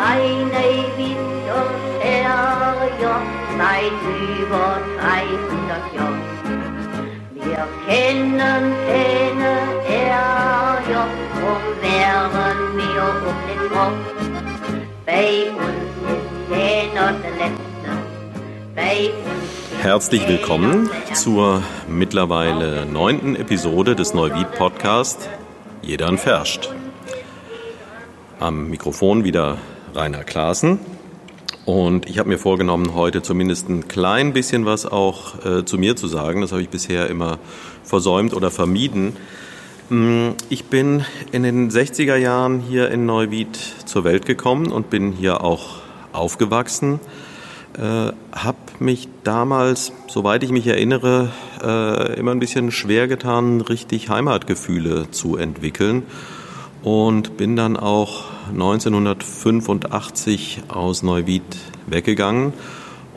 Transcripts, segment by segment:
und Herja seit über 300 Jahren. Wir kennen keine Ärger, drum wären wir um den Kopf. Bei uns ist keiner der Letzte, bei uns Herzlich willkommen zur mittlerweile neunten Episode des Neuwied Podcast Jeder ein Verscht. Am Mikrofon wieder Rainer Klaassen. Und ich habe mir vorgenommen, heute zumindest ein klein bisschen was auch äh, zu mir zu sagen. Das habe ich bisher immer versäumt oder vermieden. Mm, Ich bin in den 60er Jahren hier in Neuwied zur Welt gekommen und bin hier auch aufgewachsen. Äh, habe mich damals, soweit ich mich erinnere, äh, immer ein bisschen schwer getan, richtig Heimatgefühle zu entwickeln und bin dann auch 1985 aus Neuwied weggegangen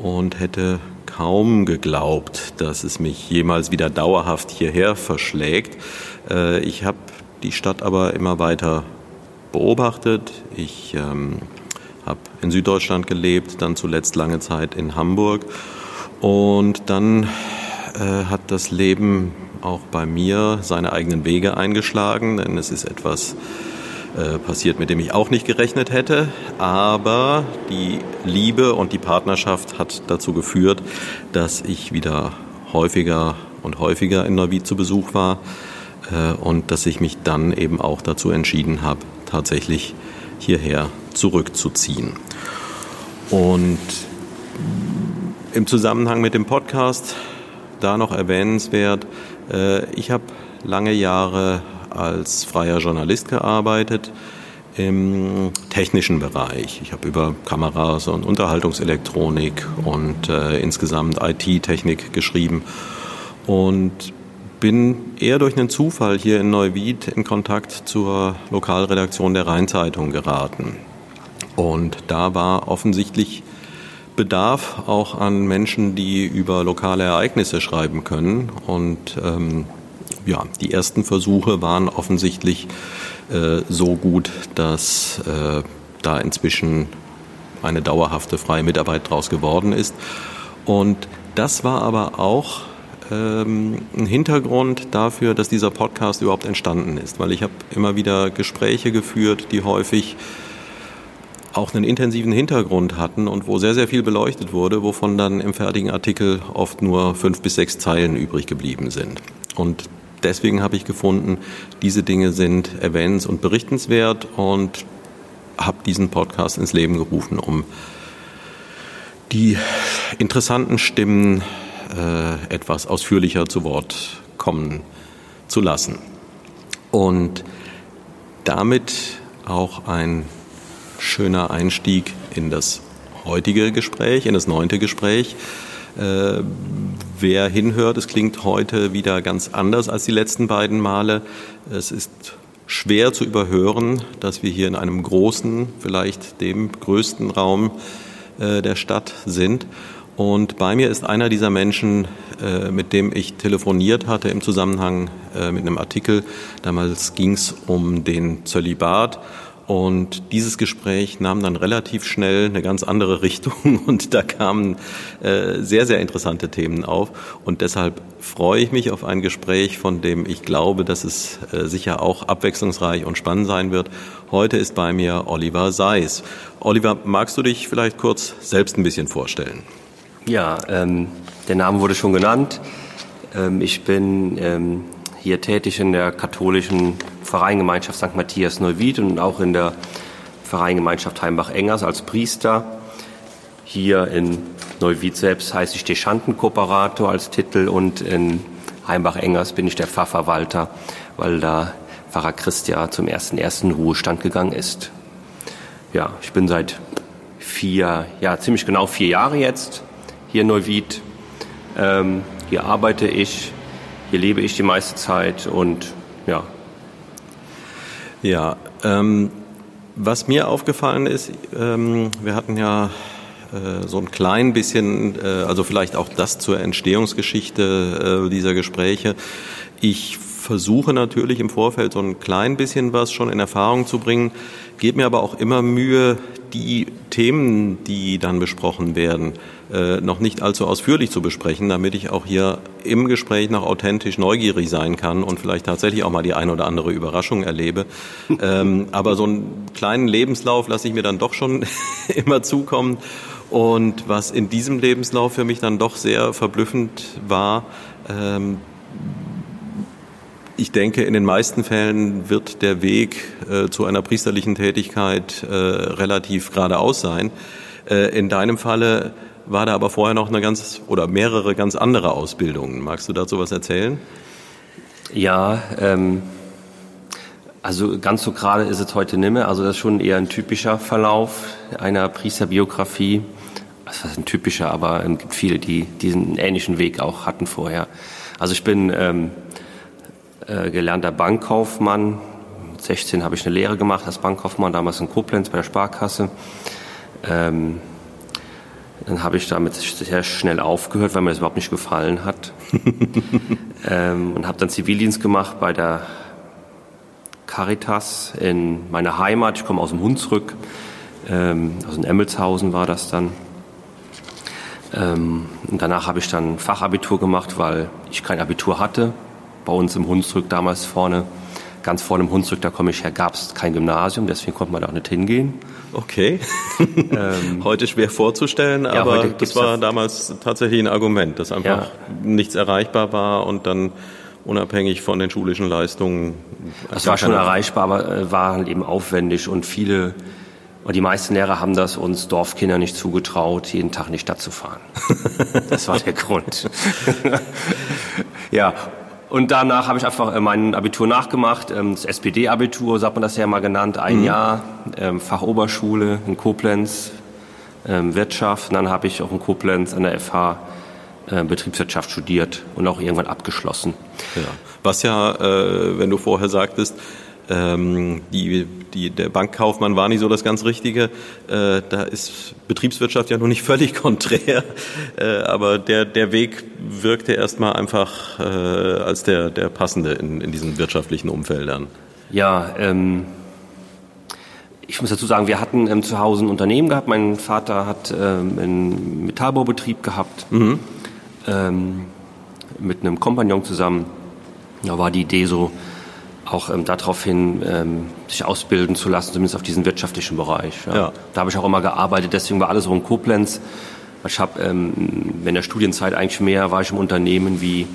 und hätte kaum geglaubt, dass es mich jemals wieder dauerhaft hierher verschlägt. Äh, Ich habe die Stadt aber immer weiter beobachtet. Ich ähm, habe in Süddeutschland gelebt, dann zuletzt lange Zeit in Hamburg. Und dann äh, hat das Leben auch bei mir seine eigenen Wege eingeschlagen, denn es ist etwas äh, passiert, mit dem ich auch nicht gerechnet hätte. Aber die Liebe und die Partnerschaft hat dazu geführt, dass ich wieder häufiger und häufiger in Neuwied zu Besuch war äh, und dass ich mich dann eben auch dazu entschieden habe, tatsächlich hierher zurückzuziehen. Und im Zusammenhang mit dem Podcast da noch erwähnenswert, äh, ich habe lange Jahre als freier Journalist gearbeitet im technischen Bereich. Ich habe über Kameras und Unterhaltungselektronik und äh, insgesamt IT-Technik geschrieben und bin eher durch einen Zufall hier in Neuwied in Kontakt zur Lokalredaktion der Rheinzeitung geraten. Und da war offensichtlich Bedarf auch an Menschen, die über lokale Ereignisse schreiben können. Und ähm, ja, die ersten Versuche waren offensichtlich äh, so gut, dass äh, da inzwischen eine dauerhafte freie Mitarbeit draus geworden ist. Und das war aber auch ähm, ein Hintergrund dafür, dass dieser Podcast überhaupt entstanden ist, weil ich habe immer wieder Gespräche geführt, die häufig auch einen intensiven Hintergrund hatten und wo sehr, sehr viel beleuchtet wurde, wovon dann im fertigen Artikel oft nur fünf bis sechs Zeilen übrig geblieben sind. Und deswegen habe ich gefunden, diese Dinge sind erwähnens- und berichtenswert und habe diesen Podcast ins Leben gerufen, um die interessanten Stimmen äh, etwas ausführlicher zu Wort kommen zu lassen. Und damit auch ein schöner Einstieg in das heutige Gespräch, in das neunte Gespräch. Äh, wer hinhört, es klingt heute wieder ganz anders als die letzten beiden Male. Es ist schwer zu überhören, dass wir hier in einem großen, vielleicht dem größten Raum äh, der Stadt sind. Und bei mir ist einer dieser Menschen, äh, mit dem ich telefoniert hatte im Zusammenhang äh, mit einem Artikel. Damals ging es um den Zölibat. Und dieses Gespräch nahm dann relativ schnell eine ganz andere Richtung und da kamen äh, sehr, sehr interessante Themen auf. Und deshalb freue ich mich auf ein Gespräch, von dem ich glaube, dass es äh, sicher auch abwechslungsreich und spannend sein wird. Heute ist bei mir Oliver Seis. Oliver, magst du dich vielleicht kurz selbst ein bisschen vorstellen? Ja, ähm, der Name wurde schon genannt. Ähm, ich bin ähm, hier tätig in der katholischen Vereingemeinschaft St. Matthias Neuwied und auch in der Vereingemeinschaft Heimbach-Engers als Priester. Hier in Neuwied selbst heiße ich Deschantenkooperator als Titel und in Heimbach-Engers bin ich der Pfarrverwalter, weil da Pfarrer Christia zum ersten ersten Ruhestand gegangen ist. Ja, ich bin seit vier, ja ziemlich genau vier Jahre jetzt hier in Neuwied. Ähm, hier arbeite ich, hier lebe ich die meiste Zeit und ja. Ja, ähm, was mir aufgefallen ist, ähm, wir hatten ja äh, so ein klein bisschen, äh, also vielleicht auch das zur Entstehungsgeschichte äh, dieser Gespräche. Ich versuche natürlich im Vorfeld so ein klein bisschen was schon in Erfahrung zu bringen, gebe mir aber auch immer Mühe, die Themen, die dann besprochen werden, äh, noch nicht allzu ausführlich zu besprechen, damit ich auch hier im Gespräch noch authentisch neugierig sein kann und vielleicht tatsächlich auch mal die ein oder andere Überraschung erlebe. ähm, aber so einen kleinen Lebenslauf lasse ich mir dann doch schon immer zukommen. Und was in diesem Lebenslauf für mich dann doch sehr verblüffend war, ähm, ich denke, in den meisten Fällen wird der Weg äh, zu einer priesterlichen Tätigkeit äh, relativ geradeaus sein. Äh, in deinem Falle war da aber vorher noch eine ganz oder mehrere ganz andere Ausbildungen. Magst du dazu was erzählen? Ja, ähm, also ganz so gerade ist es heute nicht mehr. Also das ist schon eher ein typischer Verlauf einer Priesterbiografie. Das ist ein typischer, aber es gibt viele, die diesen ähnlichen Weg auch hatten vorher. Also ich bin ähm, äh, gelernter Bankkaufmann. Mit 16 habe ich eine Lehre gemacht als Bankkaufmann, damals in Koblenz bei der Sparkasse. Ähm, dann habe ich damit sehr schnell aufgehört, weil mir das überhaupt nicht gefallen hat. ähm, und habe dann Zivildienst gemacht bei der Caritas in meiner Heimat. Ich komme aus dem Hunsrück, ähm, aus dem Emmelshausen war das dann. Ähm, und danach habe ich dann Fachabitur gemacht, weil ich kein Abitur hatte bei uns im Hunsrück damals vorne, ganz vorne im Hunsrück, da komme ich her, gab es kein Gymnasium, deswegen konnte man da auch nicht hingehen. Okay. ähm, heute schwer vorzustellen, ja, aber das war damals tatsächlich ein Argument, dass einfach ja. nichts erreichbar war und dann unabhängig von den schulischen Leistungen. Das war schon erreichbar, aber äh, war halt eben aufwendig und viele und die meisten Lehrer haben das uns Dorfkinder nicht zugetraut, jeden Tag in die Stadt zu fahren. das war der Grund. ja, und danach habe ich einfach äh, mein Abitur nachgemacht, ähm, das SPD-Abitur, sagt man das ja mal genannt, ein mhm. Jahr, ähm, Fachoberschule in Koblenz, ähm, Wirtschaft. Und dann habe ich auch in Koblenz an der FH äh, Betriebswirtschaft studiert und auch irgendwann abgeschlossen. Ja. Was ja, äh, wenn du vorher sagtest, ähm, die, die, der Bankkaufmann war nicht so das ganz Richtige. Äh, da ist Betriebswirtschaft ja noch nicht völlig konträr, äh, aber der, der Weg wirkte erstmal einfach äh, als der, der passende in, in diesen wirtschaftlichen Umfeldern. Ja, ähm, ich muss dazu sagen, wir hatten ähm, zu Hause ein Unternehmen gehabt. Mein Vater hat ähm, einen Metallbaubetrieb gehabt mhm. ähm, mit einem Kompagnon zusammen. Da war die Idee so, auch ähm, daraufhin ähm, sich ausbilden zu lassen, zumindest auf diesen wirtschaftlichen Bereich. Ja. ja. Da habe ich auch immer gearbeitet, deswegen war alles so in Koblenz. Ich habe ähm, in der Studienzeit eigentlich mehr war ich im Unternehmen wie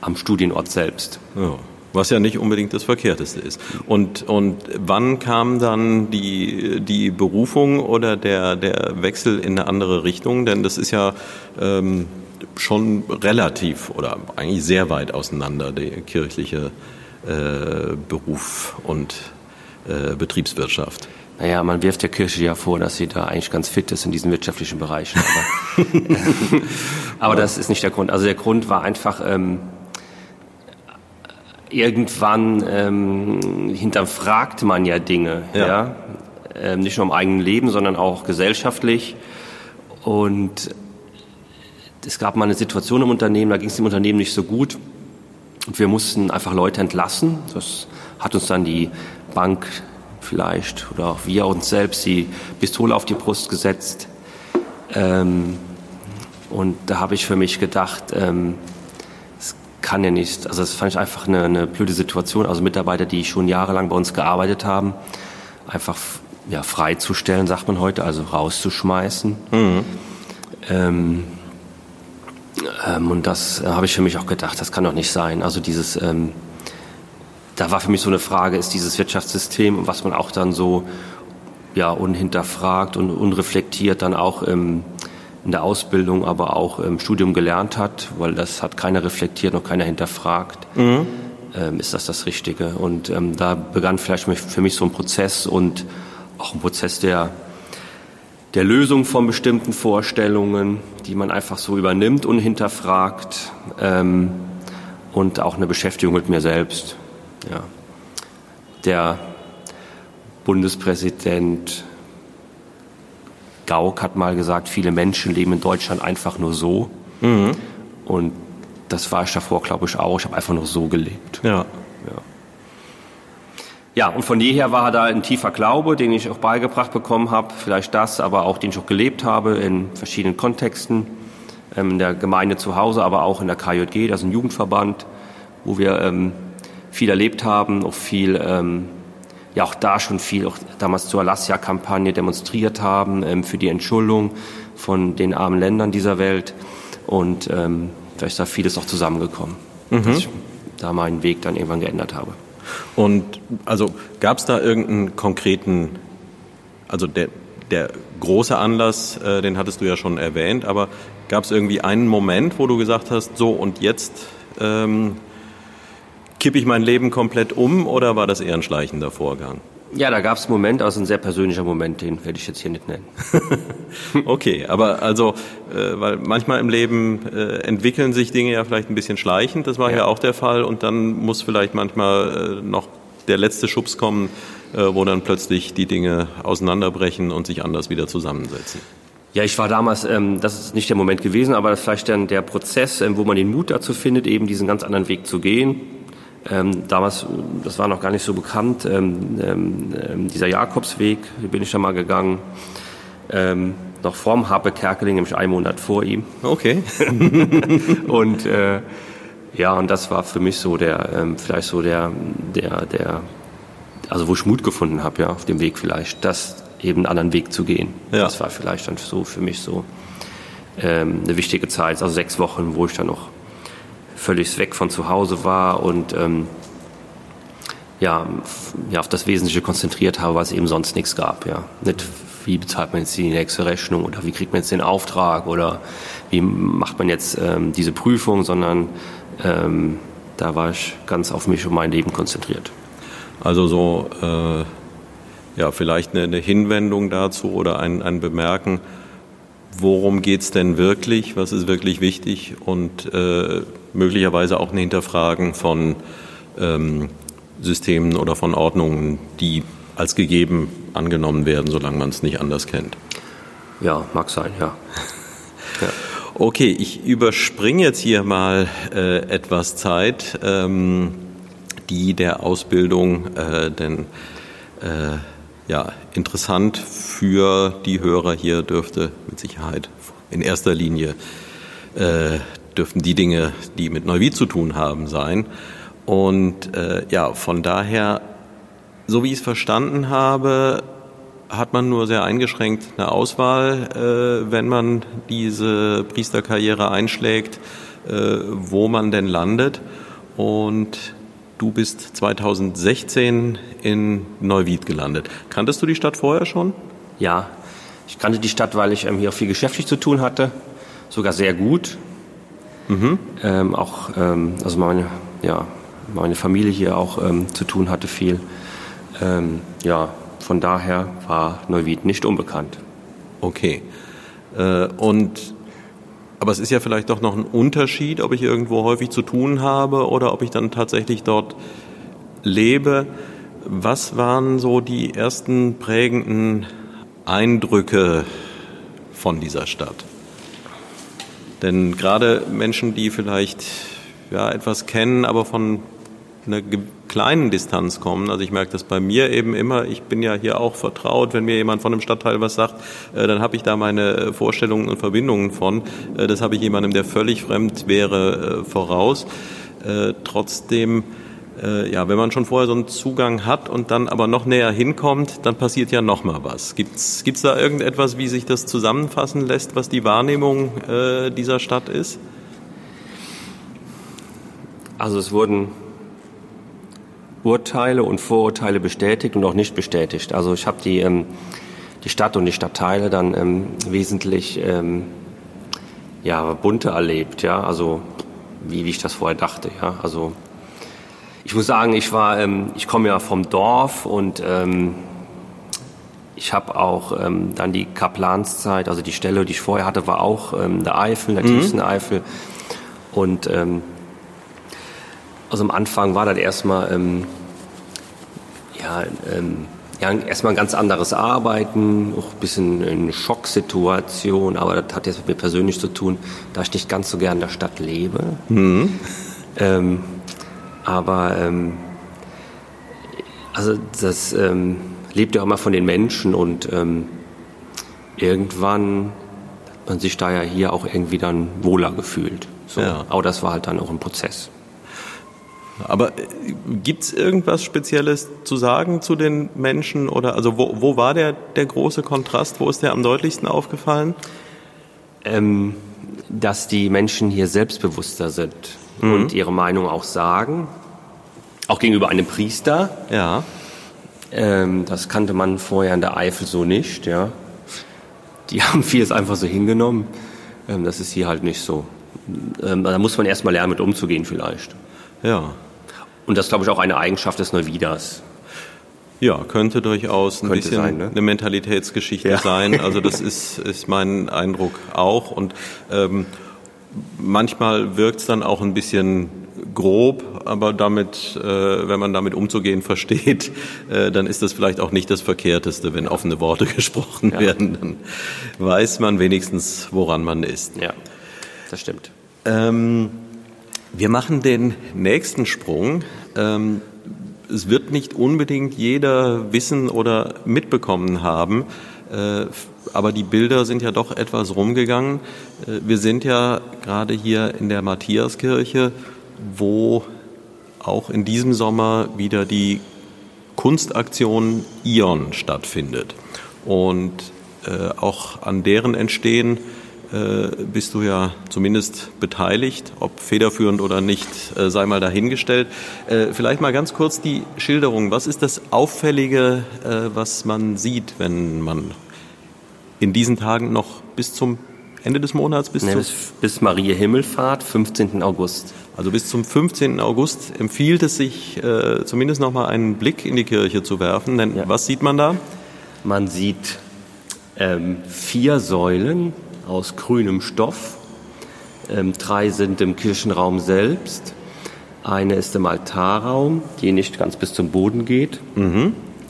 am Studienort selbst. Ja. Was ja nicht unbedingt das Verkehrteste ist. Und, und wann kam dann die, die Berufung oder der, der Wechsel in eine andere Richtung? Denn das ist ja ähm, schon relativ oder eigentlich sehr weit auseinander, die kirchliche äh, Beruf und äh, Betriebswirtschaft. Naja, man wirft der Kirche ja vor, dass sie da eigentlich ganz fit ist in diesen wirtschaftlichen Bereichen. Aber, aber das ist nicht der Grund. Also der Grund war einfach, ähm, irgendwann ähm, hinterfragt man ja Dinge. Ja. ja? Ähm, nicht nur im eigenen Leben, sondern auch gesellschaftlich. Und es gab mal eine Situation im Unternehmen, da ging es dem Unternehmen nicht so gut. Und wir mussten einfach Leute entlassen. Das hat uns dann die Bank vielleicht oder auch wir uns selbst die Pistole auf die Brust gesetzt. Ähm, und da habe ich für mich gedacht, ähm, es kann ja nicht, also das fand ich einfach eine, eine, blöde Situation. Also Mitarbeiter, die schon jahrelang bei uns gearbeitet haben, einfach ja, freizustellen, sagt man heute, also rauszuschmeißen. Mhm. Ähm, ähm, und das äh, habe ich für mich auch gedacht, das kann doch nicht sein. Also dieses, ähm, da war für mich so eine Frage, ist dieses Wirtschaftssystem, was man auch dann so ja, unhinterfragt und unreflektiert dann auch im, in der Ausbildung, aber auch im Studium gelernt hat, weil das hat keiner reflektiert, noch keiner hinterfragt. Mhm. Ähm, ist das das Richtige? Und ähm, da begann vielleicht für mich so ein Prozess und auch ein Prozess der der Lösung von bestimmten Vorstellungen, die man einfach so übernimmt und hinterfragt ähm, und auch eine Beschäftigung mit mir selbst. Ja. Der Bundespräsident Gauck hat mal gesagt, viele Menschen leben in Deutschland einfach nur so. Mhm. Und das war ich davor, glaube ich, auch. Ich habe einfach nur so gelebt. Ja. Ja. und von jeher war da ein tiefer Glaube, den ich auch beigebracht bekommen habe, vielleicht das, aber auch den ich auch gelebt habe in verschiedenen Kontexten, ähm, in der Gemeinde zu Hause, aber auch in der KJG, das ist ein Jugendverband, wo wir ähm, viel erlebt haben, auch viel, ähm, ja auch da schon viel, auch damals zur Alassia-Kampagne demonstriert haben für die Entschuldung von den armen Ländern dieser Welt und ähm, da ist da vieles auch zusammengekommen, mhm. dass ich da meinen Weg dann irgendwann geändert habe. Und also gab es da irgendeinen konkreten, also der, der große Anlass, äh, den hattest du ja schon erwähnt, aber gab es irgendwie einen Moment, wo du gesagt hast, so und jetzt ähm, kippe ich mein Leben komplett um oder war das eher ein schleichender Vorgang? Ja, da gab es einen Moment, also ein sehr persönlicher Moment, den werde ich jetzt hier nicht nennen. okay, aber also, äh, weil manchmal im Leben äh, entwickeln sich Dinge ja vielleicht ein bisschen schleichend, das war ja, ja auch der Fall, und dann muss vielleicht manchmal äh, noch der letzte Schubs kommen, äh, wo dann plötzlich die Dinge auseinanderbrechen und sich anders wieder zusammensetzen. Ja, ich war damals, ähm, das ist nicht der Moment gewesen, aber vielleicht dann der Prozess, ähm, wo man den Mut dazu findet, eben diesen ganz anderen Weg zu gehen ähm, damals, das war noch gar nicht so bekannt, ähm, ähm, ähm dieser Jakobsweg, hier bin ich schon mal gegangen, ähm, noch vorm Harpe Kerkeling, nämlich einen Monat vor ihm. Okay. und äh, ja, und das war für mich so der, vielleicht so der, der, der, also wo ich Mut gefunden habe, ja, auf dem Weg vielleicht, das eben einen anderen Weg zu gehen. Ja. Das war vielleicht dann so für mich so ähm, eine wichtige Zeit, also sechs Wochen, wo ich dann noch völlig weg von zu Hause war und ähm, ja, ja, auf das Wesentliche konzentriert habe, es eben sonst nichts gab. Ja. Nicht, wie bezahlt man jetzt die nächste Rechnung oder wie kriegt man jetzt den Auftrag oder wie macht man jetzt ähm, diese Prüfung, sondern ähm, da war ich ganz auf mich und mein Leben konzentriert. Also so, äh, ja, vielleicht eine, eine Hinwendung dazu oder ein, ein Bemerken, worum geht es denn wirklich, was ist wirklich wichtig und äh, möglicherweise auch ein Hinterfragen von ähm, Systemen oder von Ordnungen, die als gegeben angenommen werden, solange man es nicht anders kennt. Ja, mag sein, ja. ja. Okay, ich überspringe jetzt hier mal äh, etwas Zeit, ähm, die der Ausbildung, äh, denn äh, ja, interessant für die Hörer hier dürfte mit Sicherheit in erster Linie äh, dürften die Dinge, die mit Neuwied zu tun haben, sein. Und äh, ja, von daher, so wie ich es verstanden habe, hat man nur sehr eingeschränkt eine Auswahl, äh, wenn man diese Priesterkarriere einschlägt, äh, wo man denn landet. Und du bist 2016 in Neuwied gelandet. Kanntest du die Stadt vorher schon? Ja, ich kannte die Stadt, weil ich ähm, hier viel geschäftlich zu tun hatte, sogar sehr gut. Mhm. Ähm, auch, ähm, also meine, ja, meine Familie hier auch ähm, zu tun hatte viel. Ähm, ja, von daher war Neuwied nicht unbekannt. Okay. Äh, und aber es ist ja vielleicht doch noch ein Unterschied, ob ich irgendwo häufig zu tun habe oder ob ich dann tatsächlich dort lebe. Was waren so die ersten prägenden Eindrücke von dieser Stadt? Denn gerade Menschen, die vielleicht ja, etwas kennen, aber von einer kleinen Distanz kommen. Also ich merke das bei mir eben immer. Ich bin ja hier auch vertraut. Wenn mir jemand von einem Stadtteil was sagt, äh, dann habe ich da meine Vorstellungen und Verbindungen von. Äh, das habe ich jemandem, der völlig fremd wäre, äh, voraus. Trotzdem äh, ja, wenn man schon vorher so einen Zugang hat und dann aber noch näher hinkommt, dann passiert ja noch mal was. Gibt's gibt's da irgendetwas, wie sich das zusammenfassen lässt, was die Wahrnehmung äh, dieser Stadt ist? Also es wurden Urteile und Vorurteile bestätigt und auch nicht bestätigt. Also ich habe die ähm, die Stadt und die Stadtteile dann ähm, wesentlich ähm, ja bunter erlebt, ja, also wie, wie ich das vorher dachte, ja, also ich muss sagen, ich war, ähm, ich komme ja vom Dorf und ähm, ich habe auch ähm, dann die Kaplanszeit, also die Stelle, die ich vorher hatte, war auch ähm, der Eifel, der mhm. tiefsten Eifel. Und ähm, also am Anfang war das erstmal ähm, ja, ähm, ja, erstmal ein ganz anderes Arbeiten, auch ein bisschen eine Schocksituation, aber das hat jetzt mit mir persönlich zu tun, da ich nicht ganz so gern in der Stadt lebe. Mhm. Ähm, aber ähm, Also das ähm, lebt ja auch immer von den Menschen und ähm, irgendwann hat man sich da ja hier auch irgendwie dann wohler gefühlt. So. Ja. Aber das war halt dann auch ein Prozess. Aber äh, gibt's irgendwas Spezielles zu sagen zu den Menschen? Oder also wo, wo war der, der große Kontrast? Wo ist der am deutlichsten aufgefallen? Ähm, dass die Menschen hier selbstbewusster sind und ihre Meinung auch sagen. Auch gegenüber einem Priester. Ja. Ähm, das kannte man vorher in der Eifel so nicht, ja. Die haben vieles einfach so hingenommen. Ähm, das ist hier halt nicht so. Ähm, da muss man erstmal lernen, mit umzugehen vielleicht. Ja. Und das ist, glaube ich, auch eine Eigenschaft des Neuwieders. Ja, könnte durchaus ein Könnte bisschen sein, ne? eine Mentalitätsgeschichte Ja. sein. Also das ist, ist mein Eindruck auch. Und ähm, manchmal wirkt es dann auch ein bisschen grob, aber damit, äh, wenn man damit umzugehen versteht, äh, dann ist das vielleicht auch nicht das Verkehrteste, wenn offene Worte gesprochen Ja. werden. Dann weiß man wenigstens, woran man ist. Ja, das stimmt. Ähm, wir machen den nächsten Sprung. Ähm, es wird nicht unbedingt jeder wissen oder mitbekommen haben, äh, aber die Bilder sind ja doch etwas rumgegangen. Äh, wir sind ja gerade hier in der Matthiaskirche, wo auch in diesem Sommer wieder die Kunstaktion Ion stattfindet. Und äh, auch an deren Entstehen äh, bist du ja zumindest beteiligt, ob federführend oder nicht, sei mal dahingestellt. Vielleicht mal ganz kurz die Schilderung. Was ist das Auffällige, was man sieht, wenn man in diesen Tagen noch bis zum Ende des Monats, bis Ne, zum, bis, bis Maria Himmelfahrt, 15. August. also bis zum 15. August empfiehlt es sich, äh, zumindest noch mal einen Blick in die Kirche zu werfen. Denn Ja. was sieht man da? Man sieht ähm, vier Säulen aus grünem Stoff. Ähm, drei sind im Kirchenraum selbst. Eine ist im Altarraum, die nicht ganz bis zum Boden geht.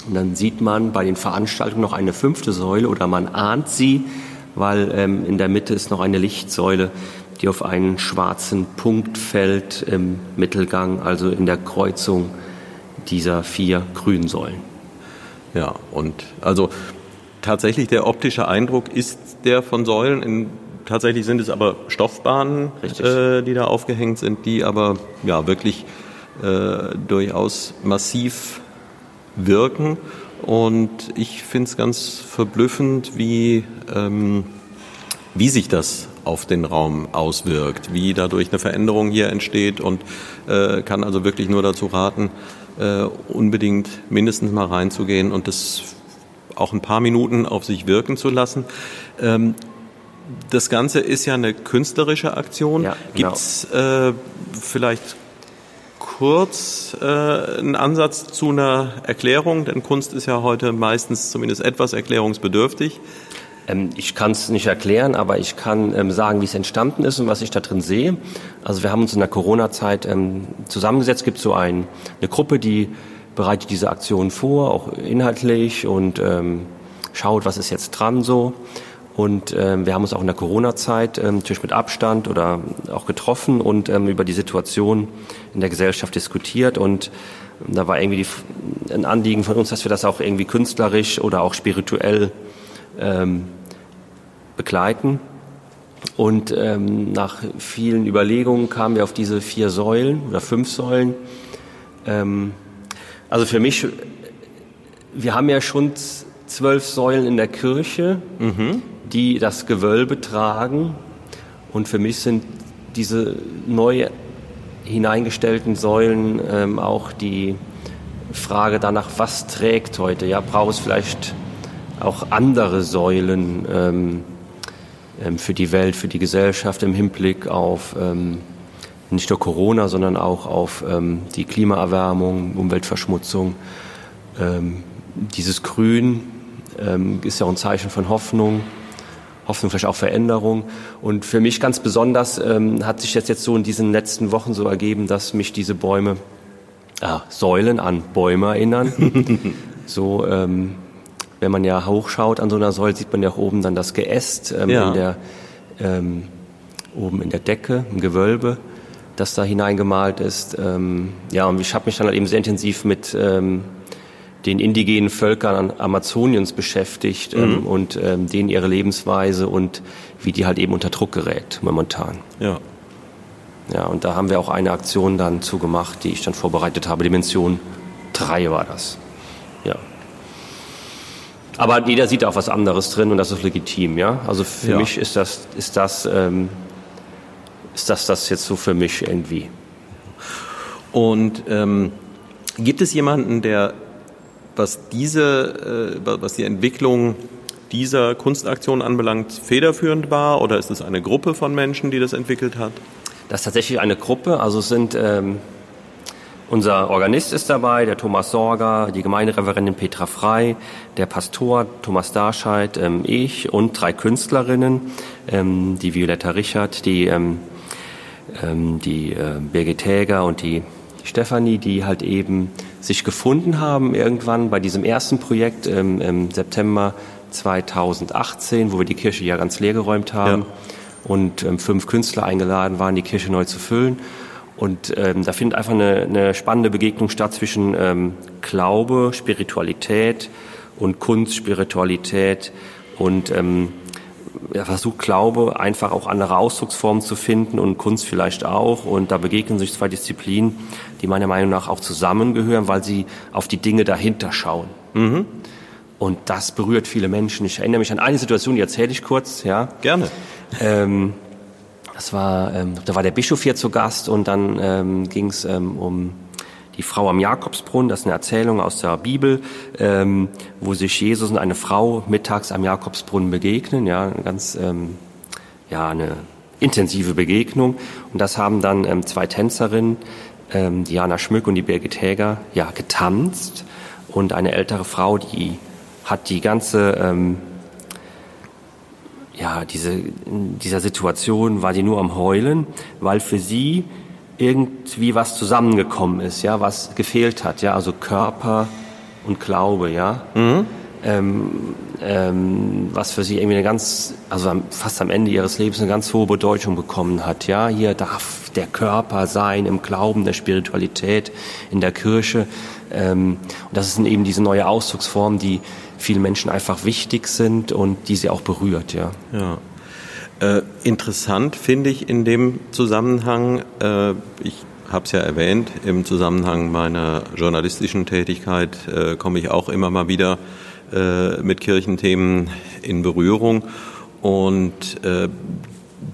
Und dann sieht man bei den Veranstaltungen noch eine fünfte Säule oder man ahnt sie, weil ähm, in der Mitte ist noch eine Lichtsäule, die auf einen schwarzen Punkt fällt im Mittelgang, also in der Kreuzung dieser vier grünen Säulen. Ja, und also tatsächlich der optische Eindruck ist der von Säulen. In, tatsächlich sind es aber Stoffbahnen, äh, die da aufgehängt sind, die aber ja wirklich äh, durchaus massiv wirken. Und ich finde es ganz verblüffend, wie, ähm, wie sich das auf den Raum auswirkt, wie dadurch eine Veränderung hier entsteht und äh, kann also wirklich nur dazu raten, äh, unbedingt mindestens mal reinzugehen und das auch ein paar Minuten auf sich wirken zu lassen. Ähm, das Ganze ist ja eine künstlerische Aktion. Ja, genau. Gibt's äh, vielleicht kurz äh, einen Ansatz zu einer Erklärung? Denn Kunst ist ja heute meistens zumindest etwas erklärungsbedürftig. Ähm, ich kann es nicht erklären, aber ich kann ähm, sagen, wie es entstanden ist und was ich da drin sehe. Also wir haben uns in der Corona-Zeit ähm, zusammengesetzt. Es gibt so ein, eine Gruppe, die bereitet diese Aktion vor, auch inhaltlich und ähm, schaut, was ist jetzt dran so. Und ähm, wir haben uns auch in der Corona-Zeit ähm, natürlich mit Abstand oder auch getroffen und ähm, über die Situation in der Gesellschaft diskutiert. Und da war irgendwie die, ein Anliegen von uns, dass wir das auch irgendwie künstlerisch oder auch spirituell ähm, begleiten. Und ähm, nach vielen Überlegungen kamen wir auf diese vier Säulen oder fünf Säulen. Ähm, also für mich, wir haben ja schon zwölf Säulen in der Kirche, die das Gewölbe tragen. Und für mich sind diese neu hineingestellten Säulen ähm, auch die Frage danach, was trägt heute? Ja, braucht es vielleicht auch andere Säulen ähm, ähm, für die Welt, für die Gesellschaft im Hinblick auf ähm, nicht nur Corona, sondern auch auf ähm, die Klimaerwärmung, Umweltverschmutzung. Ähm, dieses Grün ähm, ist ja auch ein Zeichen von Hoffnung, Hoffnung vielleicht auch Veränderung. Und für mich ganz besonders ähm, hat sich das jetzt so in diesen letzten Wochen so ergeben, dass mich diese Bäume, ah, Säulen an Bäume erinnern. so, ähm, wenn man ja hochschaut an so einer Säule, sieht man ja auch oben dann das Geäst ähm, Ja. in der, ähm, oben in der Decke, im Gewölbe, das da hineingemalt ist. Ähm, ja, und ich habe mich dann halt eben sehr intensiv mit ähm, den indigenen Völkern Amazoniens beschäftigt ähm, mhm. und ähm, denen ihre Lebensweise und wie die halt eben unter Druck gerät momentan. Ja. Ja, und da haben wir auch eine Aktion dann zugemacht, die ich dann vorbereitet habe. Dimension 3 war das. Ja. Aber jeder sieht auch was anderes drin und das ist legitim, ja. Also für ja. mich ist das, ist das, ähm, ist das das jetzt so für mich irgendwie. Und ähm, gibt es jemanden, der was diese, äh, was die Entwicklung dieser Kunstaktion anbelangt, federführend war oder ist es eine Gruppe von Menschen, die das entwickelt hat? Das ist tatsächlich eine Gruppe. Also es sind ähm, unser Organist ist dabei, der Thomas Sorger, die Gemeindereferentin Petra Frei, der Pastor Thomas Darscheid, ähm, ich und drei Künstlerinnen, ähm, die Violetta Richard, die, ähm, ähm, die äh, Birgit Häger und die Stefanie, die halt eben sich gefunden haben irgendwann bei diesem ersten Projekt im, im September 2018, wo wir die Kirche ja ganz leer geräumt haben. Ja und ähm, fünf Künstler eingeladen waren, die Kirche neu zu füllen. Und ähm, da findet einfach eine, eine spannende Begegnung statt zwischen ähm, Glaube, Spiritualität und Kunst, Spiritualität und ähm, er versucht Glaube einfach auch andere Ausdrucksformen zu finden und Kunst vielleicht auch. Und da begegnen sich zwei Disziplinen, die meiner Meinung nach auch zusammengehören, weil sie auf die Dinge dahinter schauen. Mhm. Und das berührt viele Menschen. Ich erinnere mich an eine Situation, die erzähle ich kurz. Ja, gerne. Ähm, das war, ähm, da war der Bischof hier zu Gast und dann ähm, ging es ähm, um die Frau am Jakobsbrunnen. Das ist eine Erzählung aus der Bibel, ähm, wo sich Jesus und eine Frau mittags am Jakobsbrunnen begegnen. Ja, eine ganz, ähm, ja, eine intensive Begegnung. Und das haben dann ähm, zwei Tänzerinnen, ähm, Diana Schmück und die Birgit Häger, ja, getanzt. Und eine ältere Frau, die hat die ganze ähm, ja, diese, in dieser Situation war die nur am Heulen, weil für sie irgendwie was zusammengekommen ist, ja, was gefehlt hat, ja, also Körper und Glaube, ja. Mhm. Ähm, ähm, was für sie irgendwie eine ganz, also fast am Ende ihres Lebens eine ganz hohe Bedeutung bekommen hat. Ja, hier darf der Körper sein im Glauben, der Spiritualität, in der Kirche. Ähm, und das sind eben diese neue Ausdrucksform, die vielen Menschen einfach wichtig sind und die sie auch berührt, ja. Ja. Äh, interessant finde ich in dem Zusammenhang, äh, ich habe es ja erwähnt, im Zusammenhang meiner journalistischen Tätigkeit äh, komme ich auch immer mal wieder äh, mit Kirchenthemen in Berührung und äh,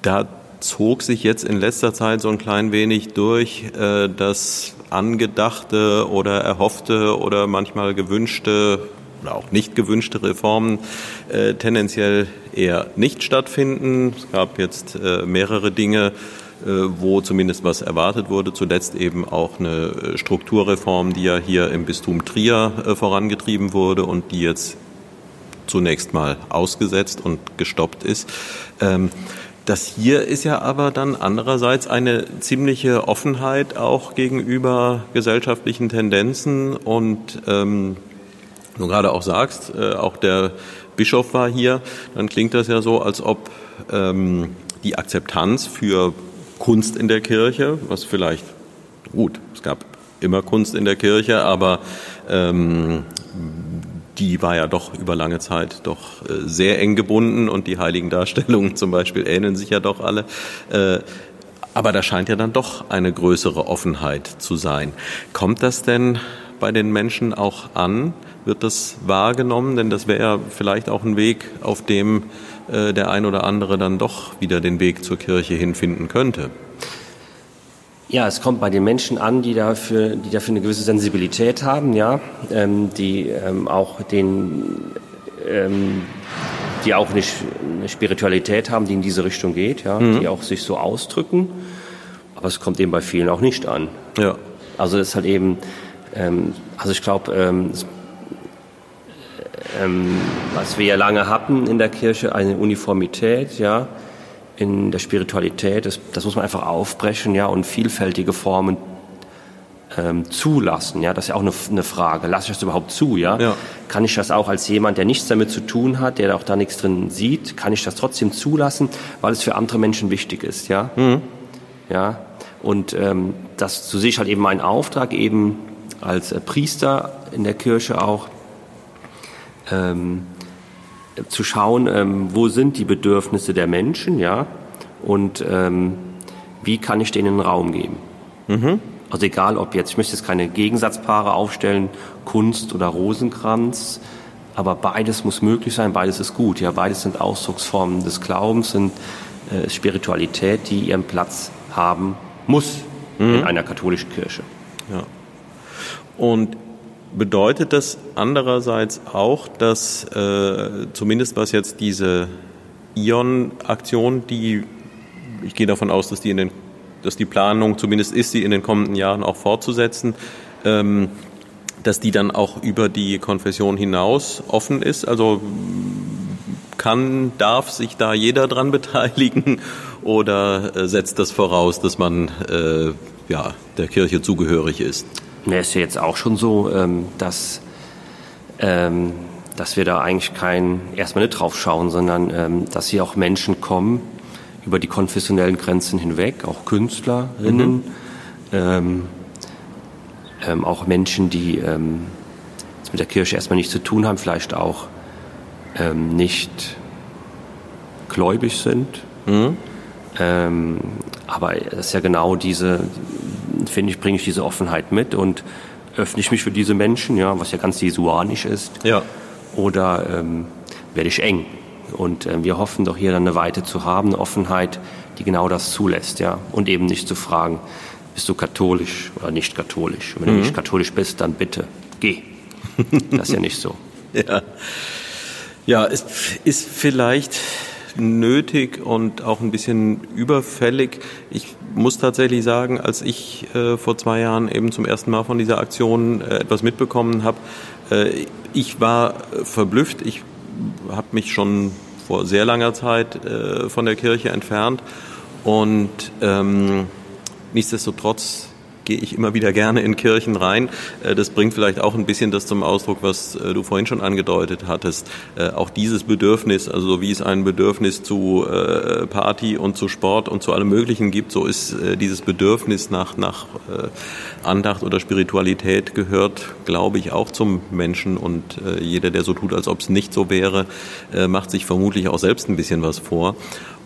da zog sich jetzt in letzter Zeit so ein klein wenig durch, äh, dass angedachte oder erhoffte oder manchmal gewünschte oder auch nicht gewünschte Reformen äh, tendenziell eher nicht stattfinden. Es gab jetzt äh, mehrere Dinge, äh, wo zumindest was erwartet wurde. Zuletzt eben auch eine Strukturreform, die ja hier im Bistum Trier vorangetrieben wurde und die jetzt zunächst mal ausgesetzt und gestoppt ist. Ähm, das hier ist ja aber dann andererseits eine ziemliche Offenheit auch gegenüber gesellschaftlichen Tendenzen und ähm, du gerade auch sagst, äh, auch der Bischof war hier, dann klingt das ja so, als ob ähm, die Akzeptanz für Kunst in der Kirche, was vielleicht gut, es gab immer Kunst in der Kirche, aber ähm, die war ja doch über lange Zeit doch äh, sehr eng gebunden und die heiligen Darstellungen zum Beispiel ähneln sich ja doch alle. Äh, aber da scheint ja dann doch eine größere Offenheit zu sein. Kommt das denn bei den Menschen auch an? Wird das wahrgenommen? Denn das wäre ja vielleicht auch ein Weg, auf dem äh, der ein oder andere dann doch wieder den Weg zur Kirche hinfinden könnte. Ja, es kommt bei den Menschen an, die dafür, die dafür eine gewisse Sensibilität haben, ja, ähm, die ähm, auch den, ähm, die auch eine, eine, Spiritualität haben, die in diese Richtung geht, ja, mhm. die auch sich so ausdrücken. Aber es kommt eben bei vielen auch nicht an. Ja. Also es ist halt eben, ähm, also ich glaube, ähm, ähm, was wir ja lange hatten in der Kirche, eine Uniformität, ja, in der Spiritualität, das, das muss man einfach aufbrechen, ja, und vielfältige Formen ähm, zulassen, ja, das ist ja auch eine, eine Frage. Lasse ich das überhaupt zu, ja? ja? Kann ich das auch als jemand, der nichts damit zu tun hat, der auch da nichts drin sieht, kann ich das trotzdem zulassen, weil es für andere Menschen wichtig ist, ja? Mhm. Ja, und ähm, das zu sich halt eben mein Auftrag, eben als Priester in der Kirche auch ähm, zu schauen, ähm, wo sind die Bedürfnisse der Menschen, ja, und ähm, wie kann ich denen Raum geben. Mhm. Also egal, ob jetzt, ich möchte jetzt keine Gegensatzpaare aufstellen, Kunst oder Rosenkranz, aber beides muss möglich sein, beides ist gut. Ja, beides sind Ausdrucksformen des Glaubens, sind äh, Spiritualität, die ihren Platz haben muss mhm. in einer katholischen Kirche. Ja. Und bedeutet das andererseits auch, dass äh, zumindest was jetzt diese Ion-Aktion, die ich gehe davon aus, dass die in den dass die Planung zumindest ist, sie in den kommenden Jahren auch fortzusetzen, ähm, dass die dann auch über die Konfession hinaus offen ist. Also kann, darf sich da jeder dran beteiligen oder äh, setzt das voraus, dass man äh, ja, der Kirche zugehörig ist? Ja, ist ja jetzt auch schon so, ähm, dass, ähm, dass wir da eigentlich kein erstmal nicht drauf schauen, sondern ähm, dass hier auch Menschen kommen über die konfessionellen Grenzen hinweg, auch Künstlerinnen, mhm. ähm, ähm, auch Menschen, die ähm, mit der Kirche erstmal nichts zu tun haben, vielleicht auch nicht gläubig sind. Mhm. Aber das ist ja genau diese, finde ich, bringe ich diese Offenheit mit und öffne ich mich für diese Menschen, ja, was ja ganz jesuanisch ist. Ja. Oder ähm, werde ich eng. Und äh, wir hoffen doch hier dann eine Weite zu haben, eine Offenheit, die genau das zulässt, ja. Und eben nicht zu fragen, bist du katholisch oder nicht katholisch? Und wenn mhm. du nicht katholisch bist, dann bitte geh. Das ist ja nicht so. ja. Ja, es ist vielleicht nötig und auch ein bisschen überfällig. Ich muss tatsächlich sagen, als ich äh, vor zwei Jahren eben zum ersten Mal von dieser Aktion äh, etwas mitbekommen habe, äh, ich war verblüfft. Ich habe mich schon vor sehr langer Zeit äh, von der Kirche entfernt und ähm, nichtsdestotrotz gehe ich immer wieder gerne in Kirchen rein. Äh, das bringt vielleicht auch ein bisschen das zum Ausdruck, was äh, du vorhin schon angedeutet hattest. Äh, auch dieses Bedürfnis, also wie es ein Bedürfnis zu Party und zu Sport und zu allem Möglichen gibt, so ist dieses Bedürfnis nach, nach Andacht oder Spiritualität gehört, glaube ich, auch zum Menschen und jeder, der so tut, als ob es nicht so wäre, macht sich vermutlich auch selbst ein bisschen was vor.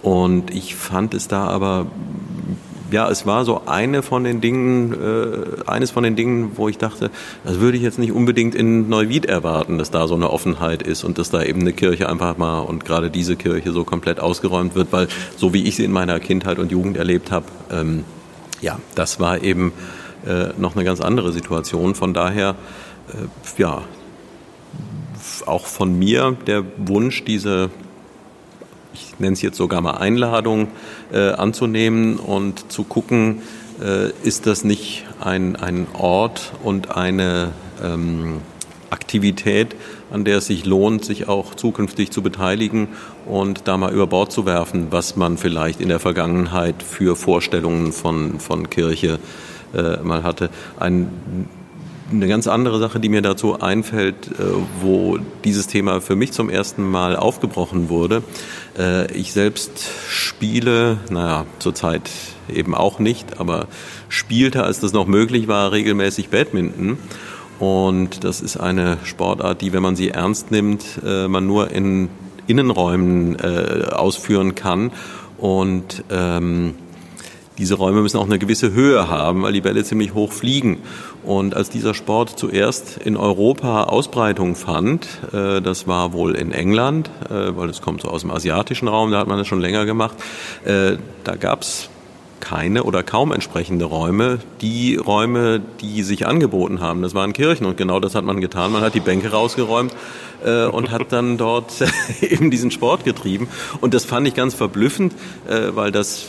Und ich fand es da aber ja, es war so eine von den Dingen, äh, eines von den Dingen, wo ich dachte, das würde ich jetzt nicht unbedingt in Neuwied erwarten, dass da so eine Offenheit ist und dass da eben eine Kirche einfach mal und gerade diese Kirche so komplett ausgeräumt wird, weil so wie ich sie in meiner Kindheit und Jugend erlebt habe, ähm, ja, das war eben äh, noch eine ganz andere Situation. Von daher, äh, ja, auch von mir der Wunsch, diese ich nenne es jetzt sogar mal Einladung äh, anzunehmen und zu gucken, äh, ist das nicht ein, ein Ort und eine ähm, Aktivität, an der es sich lohnt, sich auch zukünftig zu beteiligen und da mal über Bord zu werfen, was man vielleicht in der Vergangenheit für Vorstellungen von, von Kirche äh, mal hatte. Ein eine ganz andere Sache, die mir dazu einfällt, äh, wo dieses Thema für mich zum ersten Mal aufgebrochen wurde. Äh, ich selbst spiele, naja, zurzeit eben auch nicht, aber spielte, als das noch möglich war, regelmäßig Badminton. Und das ist eine Sportart, die, wenn man sie ernst nimmt, äh, man nur in Innenräumen ausführen kann. Und ähm, diese Räume müssen auch eine gewisse Höhe haben, weil die Bälle ziemlich hoch fliegen. Und als dieser Sport zuerst in Europa Ausbreitung fand, äh, das war wohl in England, äh, weil es kommt so aus dem asiatischen Raum, da hat man das schon länger gemacht, äh, da gab's keine oder kaum entsprechende Räume. Die Räume, die sich angeboten haben, das waren Kirchen und genau das hat man getan. Man hat die Bänke rausgeräumt und hat dann dort eben diesen Sport getrieben. Und das fand ich ganz verblüffend, weil das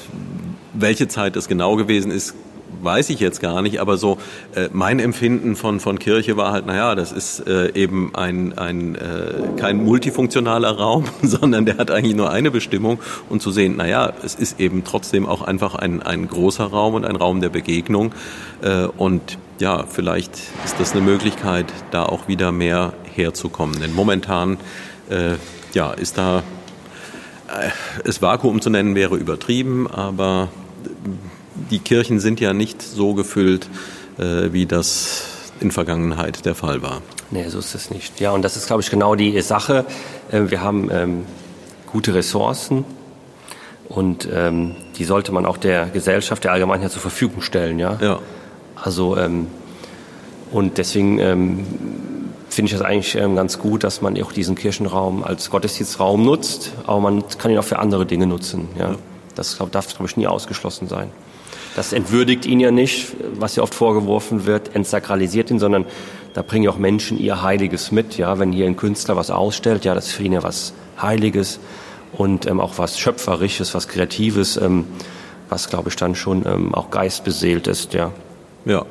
welche Zeit das genau gewesen ist, weiß ich jetzt gar nicht, aber so äh, mein Empfinden von, von Kirche war halt, naja, das ist äh, eben ein, ein äh, kein multifunktionaler Raum, sondern der hat eigentlich nur eine Bestimmung. Und zu sehen, naja, es ist eben trotzdem auch einfach ein, ein großer Raum und ein Raum der Begegnung. Äh, und ja, vielleicht ist das eine Möglichkeit, da auch wieder mehr herzukommen, denn momentan äh, ja, ist da äh, es Vakuum zu nennen wäre übertrieben, aber die Kirchen sind ja nicht so gefüllt, äh, wie das in Vergangenheit der Fall war. Nee, so ist es nicht. Ja, und das ist, glaube ich, genau die Sache. Äh, wir haben ähm, gute Ressourcen und ähm, die sollte man auch der Gesellschaft, der Allgemeinheit zur Verfügung stellen. Ja. Ja. Also ähm, und deswegen ähm, finde ich das eigentlich ähm, ganz gut, dass man auch diesen Kirchenraum als Gottesdienstraum nutzt, aber man kann ihn auch für andere Dinge nutzen. Ja. Das glaub, darf, glaube ich, nie ausgeschlossen sein. Das entwürdigt ihn ja nicht, was ja oft vorgeworfen wird, entsakralisiert ihn, sondern da bringen ja auch Menschen ihr Heiliges mit. Ja, wenn hier ein Künstler was ausstellt, ja, das ist für ihn ja was Heiliges und ähm, auch was Schöpferisches, was Kreatives, ähm, was, glaube ich, dann schon ähm, auch geistbeseelt ist. Ja. Ja.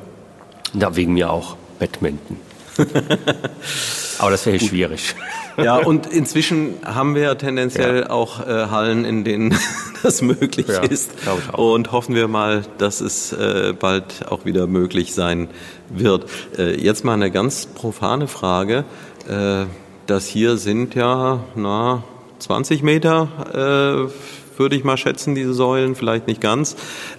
Da wegen mir auch Badminton. Aber das wäre schwierig. Ja, und inzwischen haben wir ja tendenziell Ja. auch äh, Hallen, in denen das möglich Ja, ist. ich auch. Und hoffen wir mal, dass es äh, bald auch wieder möglich sein wird. Äh, jetzt mal eine ganz profane Frage. Äh, das hier sind ja, na, 20 Meter, äh, würde ich mal schätzen, diese Säulen, vielleicht nicht ganz.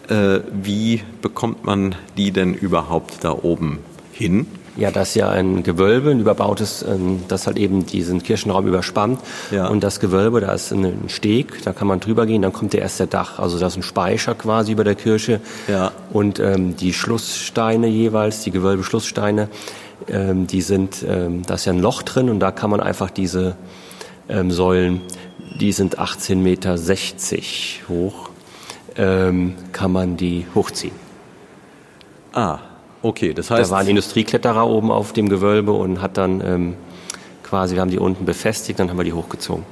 Äh, wie bekommt man die denn überhaupt da oben hin? Ja, das ist ja ein Gewölbe, ein überbautes, ähm, das halt eben diesen Kirchenraum überspannt. Ja. Und das Gewölbe, da ist ein Steg, da kann man drüber gehen, dann kommt der erste Dach. Also da ist ein Speicher quasi über der Kirche. Ja. Und ähm, die Schlusssteine jeweils, die Gewölbeschlusssteine, ähm, die sind, ähm, da ist ja ein Loch drin und da kann man einfach diese ähm, Säulen, die sind 18,60 Meter hoch, ähm, kann man die hochziehen. Ah, okay, das Da heißt... war ein Industriekletterer oben auf dem Gewölbe und hat dann ähm, quasi, wir haben die unten befestigt, dann haben wir die hochgezogen.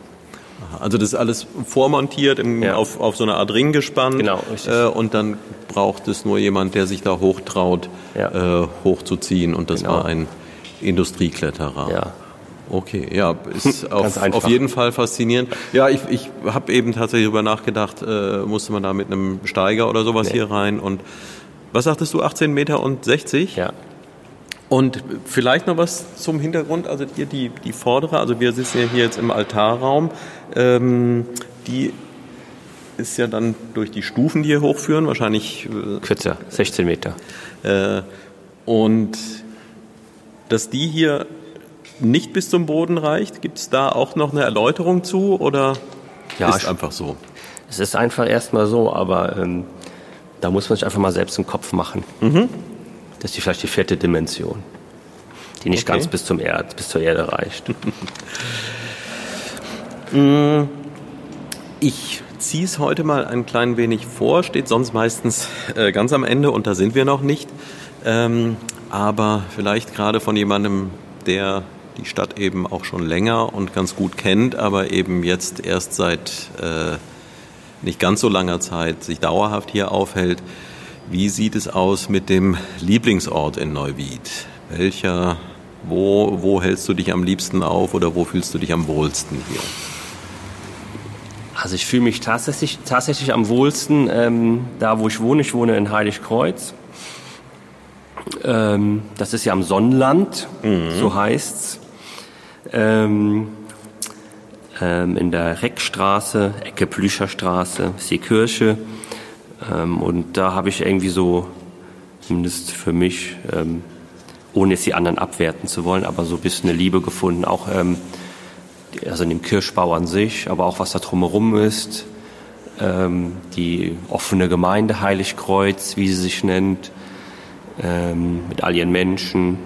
Also das ist alles vormontiert im, Ja. auf, auf so eine Art Ring gespannt. Genau, richtig. Äh, und dann braucht es nur jemand, der sich da hochtraut, Ja. äh, hochzuziehen. Und das Genau. war ein Industriekletterer. Ja. Okay, ja, ist auf, auf jeden Fall faszinierend. Ja, ich, ich habe eben tatsächlich darüber nachgedacht, äh, musste man da mit einem Steiger oder sowas Nee. hier rein und was sagtest du, 18 Meter und 60? Ja. Und vielleicht noch was zum Hintergrund, also hier die, die vordere, also wir sitzen ja hier jetzt im Altarraum, ähm, die ist ja dann durch die Stufen, die hier hochführen, wahrscheinlich Kürzer, 16 Meter. äh, und dass die hier nicht bis zum Boden reicht, gibt es da auch noch eine Erläuterung zu oder Ja, ist einfach so? Es ist einfach erstmal so, aber ähm, da muss man sich einfach mal selbst im Kopf machen. Das ist die, vielleicht die vierte Dimension, die nicht Okay. ganz bis, zum Erd, bis zur Erde reicht. Ich ziehe es heute mal ein klein wenig vor, steht sonst meistens äh, ganz am Ende und da sind wir noch nicht. Ähm, aber vielleicht gerade von jemandem, der die Stadt eben auch schon länger und ganz gut kennt, aber eben jetzt erst seit äh, nicht ganz so langer Zeit sich dauerhaft hier aufhält. Wie sieht es aus mit dem Lieblingsort in Neuwied? Welcher, wo, wo hältst du dich am liebsten auf oder wo fühlst du dich am wohlsten hier? Also ich fühle mich tatsächlich, tatsächlich am wohlsten ähm, da, wo ich wohne. Ich wohne in Heiligkreuz. Ähm, das ist ja am Sonnenland, so heißt's. Ähm, ähm, in der Reckstraße, Ecke Plüscherstraße, ist die Kirche. Ähm, und da habe ich irgendwie so, zumindest für mich, ähm, ohne jetzt die anderen abwerten zu wollen, aber so ein bisschen eine Liebe gefunden, auch ähm, also in dem Kirschbau an sich, aber auch was da drumherum ist. Ähm, die offene Gemeinde Heiligkreuz, wie sie sich nennt, ähm, mit all ihren Menschen,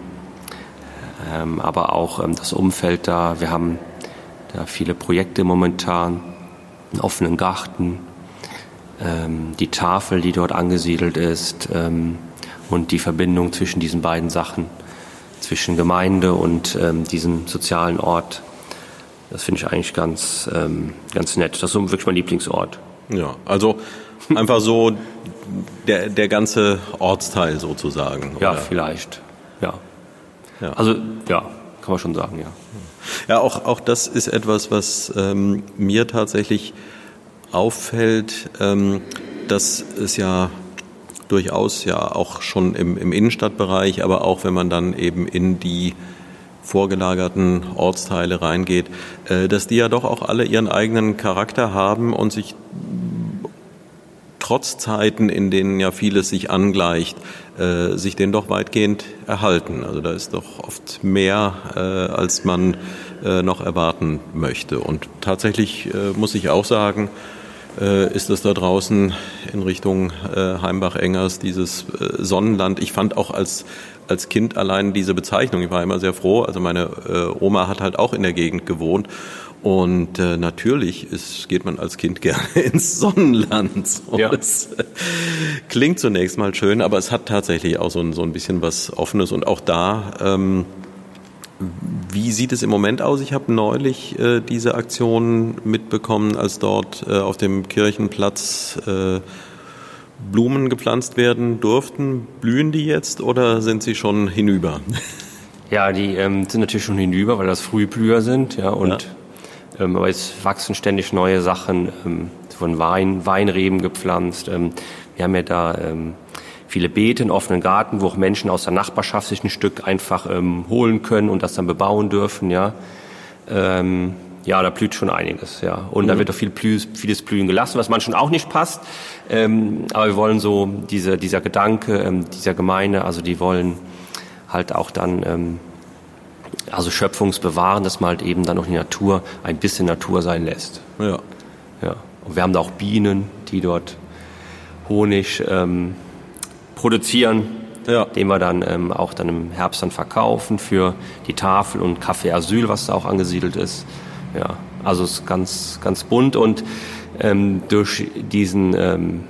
aber auch das Umfeld da. Wir haben da viele Projekte momentan, einen offenen Garten, ähm, die Tafel, die dort angesiedelt ist ähm, und die Verbindung zwischen diesen beiden Sachen, zwischen Gemeinde und ähm, diesem sozialen Ort. Das finde ich eigentlich ganz, ähm, ganz nett. Das ist so wirklich mein Lieblingsort. Ja, also einfach so der, der ganze Ortsteil sozusagen. Ja, oder? vielleicht. Ja. Ja. Also, ja, kann man schon sagen, ja. Ja, auch, auch das ist etwas, was ähm, mir tatsächlich auffällt, ähm, dass es ja durchaus ja auch schon im, im Innenstadtbereich, aber auch wenn man dann eben in die vorgelagerten Ortsteile reingeht, äh, dass die ja doch auch alle ihren eigenen Charakter haben und sich trotz Zeiten, in denen ja vieles sich angleicht, äh, sich den doch weitgehend erhalten. Also da ist doch oft mehr, äh, als man äh, noch erwarten möchte. Und tatsächlich äh, muss ich auch sagen, äh, ist es da draußen in Richtung äh, Heimbach-Engers, dieses Sonnenland. Ich fand auch als, als Kind allein diese Bezeichnung, ich war immer sehr froh. Also meine Oma hat halt auch in der Gegend gewohnt. Und äh, natürlich ist, geht man als Kind gerne ins Sonnenland. So, ja. Das äh, klingt zunächst mal schön, aber es hat tatsächlich auch so ein, so ein bisschen was Offenes. Und auch da ähm, wie sieht es im Moment aus? Ich habe neulich äh, diese Aktion mitbekommen, als dort äh, auf dem Kirchenplatz äh, Blumen gepflanzt werden durften. Blühen die jetzt oder sind sie schon hinüber? Ja, die ähm, sind natürlich schon hinüber, weil das Frühblüher sind. Ja, und ja. Ähm, aber jetzt wachsen ständig neue Sachen ähm, von Wein, Weinreben gepflanzt. Ähm, wir haben ja da ähm, viele Beete, einen offenen Garten, wo auch Menschen aus der Nachbarschaft sich ein Stück einfach ähm, holen können und das dann bebauen dürfen, ja. Ähm, ja, da blüht schon einiges, ja. Und mhm. da wird auch viel Blü vieles blühen gelassen, was manchen auch nicht passt. Aber wir wollen so diese, dieser Gedanke dieser Gemeinde, also die wollen halt auch dann also schöpfungsbewahren, dass man halt eben dann auch die Natur ein bisschen Natur sein lässt. Ja. Ja. Und wir haben da auch Bienen, die dort Honig ähm, produzieren, ja. den wir dann ähm, auch dann im Herbst dann verkaufen für die Tafel und Café Asyl, was da auch angesiedelt ist. Ja, also es ist ganz, ganz bunt und ähm, durch diesen ähm,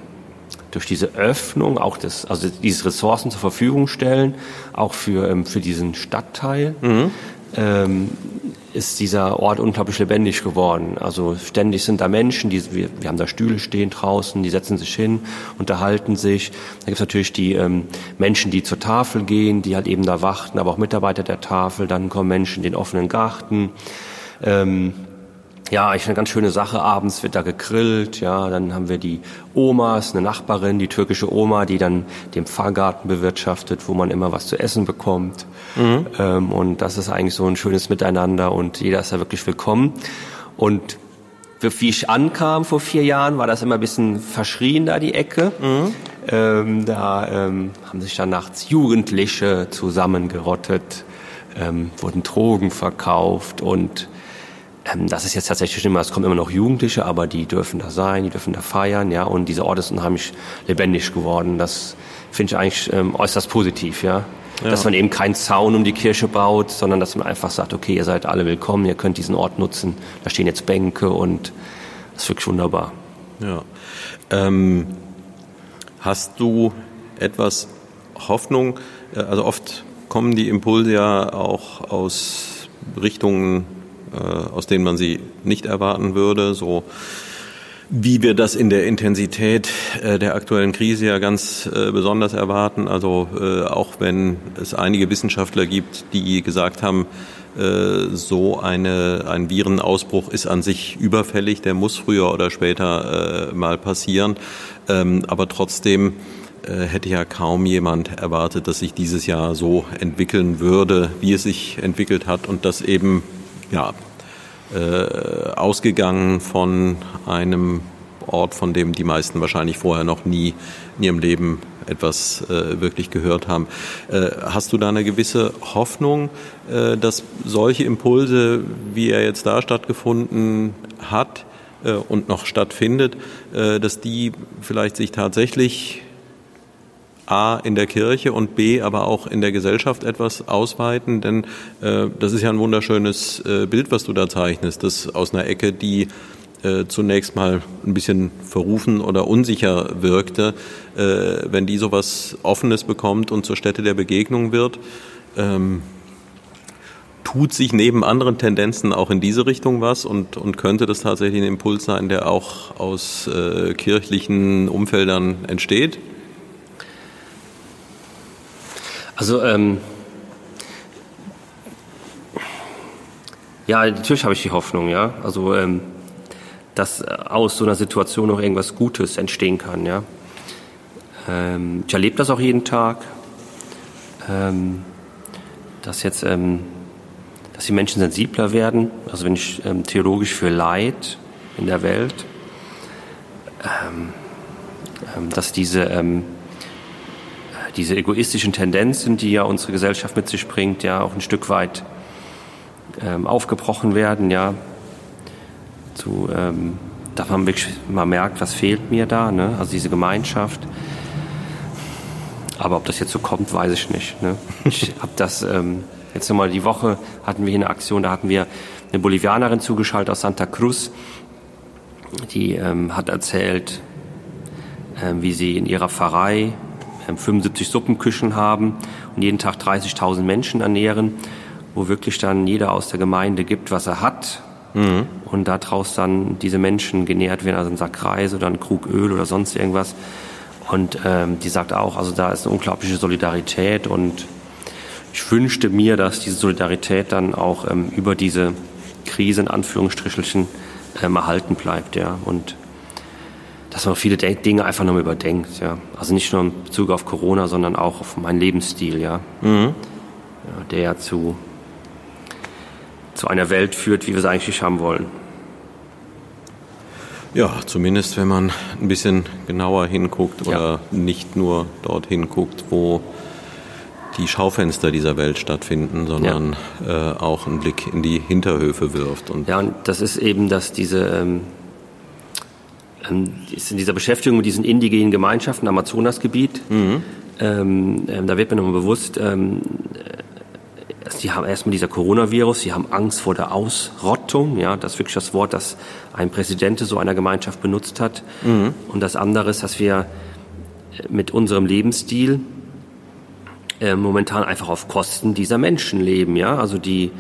durch diese Öffnung auch das, also diese Ressourcen zur Verfügung stellen, auch für, ähm, für diesen Stadtteil, mhm. ähm, ist dieser Ort unglaublich lebendig geworden. Also ständig sind da Menschen, die, wir, wir haben da Stühle stehen draußen, die setzen sich hin, unterhalten sich. Da gibt es natürlich die ähm, Menschen, die zur Tafel gehen, die halt eben da warten, aber auch Mitarbeiter der Tafel. Dann kommen Menschen in den offenen Garten. Ähm, ja, ich eine ganz schöne Sache. Abends wird da gegrillt. Ja, dann haben wir die Omas, eine Nachbarin, die türkische Oma, die dann den Pfarrgarten bewirtschaftet, wo man immer was zu essen bekommt. Mhm. Ähm, und das ist eigentlich so ein schönes Miteinander und jeder ist da wirklich willkommen. Und wie ich ankam vor vier Jahren, war das immer ein bisschen verschrien da die Ecke. Mhm. Ähm, da ähm, haben sich dann nachts Jugendliche zusammengerottet, ähm, wurden Drogen verkauft und das ist jetzt tatsächlich immer, es kommen immer noch Jugendliche, aber die dürfen da sein, die dürfen da feiern, ja, und dieser Ort ist unheimlich lebendig geworden. Das finde ich eigentlich ähm, äußerst positiv, ja. ja. Dass man eben keinen Zaun um die Kirche baut, sondern dass man einfach sagt, okay, ihr seid alle willkommen, ihr könnt diesen Ort nutzen, da stehen jetzt Bänke und das ist wirklich wunderbar. Ja. Ähm, hast du etwas Hoffnung? Äh, also oft kommen die Impulse ja auch aus Richtungen aus denen man sie nicht erwarten würde. So wie wir das in der Intensität äh, der aktuellen Krise ja ganz äh, besonders erwarten. Also auch wenn es einige Wissenschaftler gibt, die gesagt haben, so eine, ein Virenausbruch ist an sich überfällig, der muss früher oder später mal passieren. Ähm, aber trotzdem hätte ja kaum jemand erwartet, dass sich dieses Jahr so entwickeln würde, wie es sich entwickelt hat und dass eben ja, äh, ausgegangen von einem Ort, von dem die meisten wahrscheinlich vorher noch nie in ihrem Leben etwas äh, wirklich gehört haben. Äh, hast du da eine gewisse Hoffnung, äh, dass solche Impulse, wie er jetzt da stattgefunden hat äh, und noch stattfindet, äh, dass die vielleicht sich tatsächlich A in der Kirche und B aber auch in der Gesellschaft etwas ausweiten? Denn äh, das ist ja ein wunderschönes äh, Bild, was du da zeichnest, das aus einer Ecke, die äh, zunächst mal ein bisschen verrufen oder unsicher wirkte, äh, wenn die sowas Offenes bekommt und zur Stätte der Begegnung wird. Ähm, tut sich neben anderen Tendenzen auch in diese Richtung was und, und könnte das tatsächlich ein Impuls sein, der auch aus äh, kirchlichen Umfeldern entsteht? Also ähm, ja, natürlich habe ich die Hoffnung, ja. Also ähm, dass aus so einer Situation noch irgendwas Gutes entstehen kann, ja. Ähm, ich erlebe das auch jeden Tag, ähm, dass jetzt, ähm, dass die Menschen sensibler werden. Also wenn ich ähm, theologisch für Leid in der Welt, dass diese, diese egoistischen Tendenzen, die ja unsere Gesellschaft mit sich bringt, ja auch ein Stück weit ähm, aufgebrochen werden, ja, zu, ähm, dass man wirklich mal merkt, was fehlt mir da, ne? also diese Gemeinschaft. Aber ob das jetzt so kommt, weiß ich nicht. Ne? Ich habe das ähm, jetzt nochmal die Woche hatten wir hier eine Aktion, da hatten wir eine Bolivianerin zugeschaltet aus Santa Cruz, die ähm, hat erzählt, ähm, wie sie in ihrer Pfarrei 75 Suppenküchen haben und jeden Tag 30.000 Menschen ernähren, wo wirklich dann jeder aus der Gemeinde gibt, was er hat. Mhm. Und daraus dann diese Menschen genährt werden, also ein Sack Reis oder ein Krug Öl oder sonst irgendwas. Und ähm, die sagt auch, also da ist eine unglaubliche Solidarität und ich wünschte mir, dass diese Solidarität dann auch ähm, über diese Krise in Anführungsstrichelchen ähm, erhalten bleibt, ja. Und dass man viele Dinge einfach nochmal überdenkt, ja. Also nicht nur in Bezug auf Corona, sondern auch auf meinen Lebensstil, ja. Mhm. ja der ja zu, zu einer Welt führt, wie wir es eigentlich haben wollen. Ja, zumindest wenn man ein bisschen genauer hinguckt oder ja. nicht nur dorthin guckt, wo die Schaufenster dieser Welt stattfinden, sondern ja. äh, auch einen Blick in die Hinterhöfe wirft. Und ja, und das ist eben, dass diese ähm, ähm in dieser Beschäftigung mit diesen indigenen Gemeinschaften im Amazonasgebiet, mhm. ähm, ähm, da wird mir nochmal bewusst, ähm, Sie haben erstmal dieser Coronavirus, sie haben Angst vor der Ausrottung, ja, das ist wirklich das Wort, das ein Präsident so einer Gemeinschaft benutzt hat. Mhm. Und das andere ist, dass wir mit unserem Lebensstil äh, momentan einfach auf Kosten dieser Menschen leben, ja, also die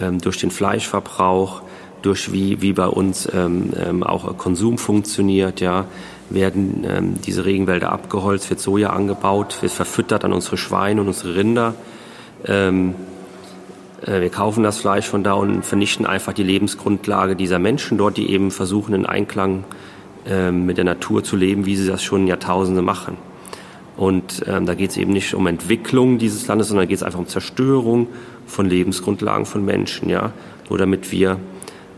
ähm, durch den Fleischverbrauch, durch wie, wie bei uns ähm, ähm, auch Konsum funktioniert, ja, werden ähm, diese Regenwälder abgeholzt, wird Soja angebaut, wird verfüttert an unsere Schweine und unsere Rinder. Ähm, äh, wir kaufen das Fleisch von da und vernichten einfach die Lebensgrundlage dieser Menschen dort, die eben versuchen, in Einklang äh, mit der Natur zu leben, wie sie das schon Jahrtausende machen. Und ähm, da geht es eben nicht um Entwicklung dieses Landes, sondern geht es einfach um Zerstörung von Lebensgrundlagen von Menschen, ja, nur damit wir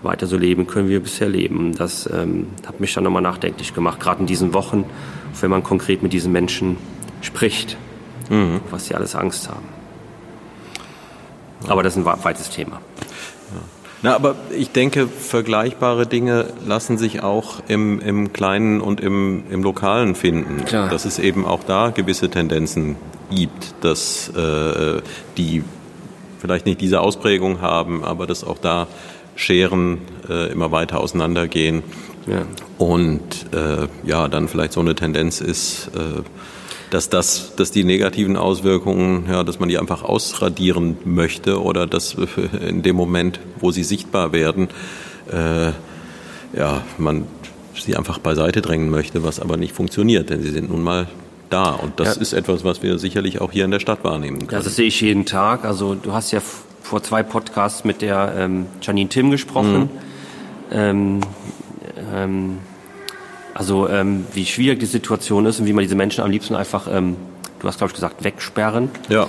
weiter so leben können, wie wir bisher leben. Das ähm, hat mich dann nochmal nachdenklich gemacht, gerade in diesen Wochen, wenn man konkret mit diesen Menschen spricht, mhm. was sie alles Angst haben. Aber das ist ein weites Thema. Na, aber ich denke, vergleichbare Dinge lassen sich auch im, im Kleinen und im, im Lokalen finden. Klar. Dass es eben auch da gewisse Tendenzen gibt, dass äh, die vielleicht nicht diese Ausprägung haben, aber dass auch da Scheren äh, immer weiter auseinandergehen. Ja. Und äh, ja, dann vielleicht so eine Tendenz ist, äh, dass das, dass die negativen Auswirkungen, ja, dass man die einfach ausradieren möchte oder dass in dem Moment, wo sie sichtbar werden, äh, ja, man sie einfach beiseite drängen möchte, was aber nicht funktioniert, denn sie sind nun mal da. Und das ja. ist etwas, was wir sicherlich auch hier in der Stadt wahrnehmen können. Ja, das sehe ich jeden Tag. Also du hast ja vor zwei Podcasts mit der ähm, Janine Tim gesprochen. Mhm. Ähm, ähm, also ähm, wie schwierig die Situation ist und wie man diese Menschen am liebsten einfach, ähm, du hast glaube ich gesagt, wegsperren. Ja.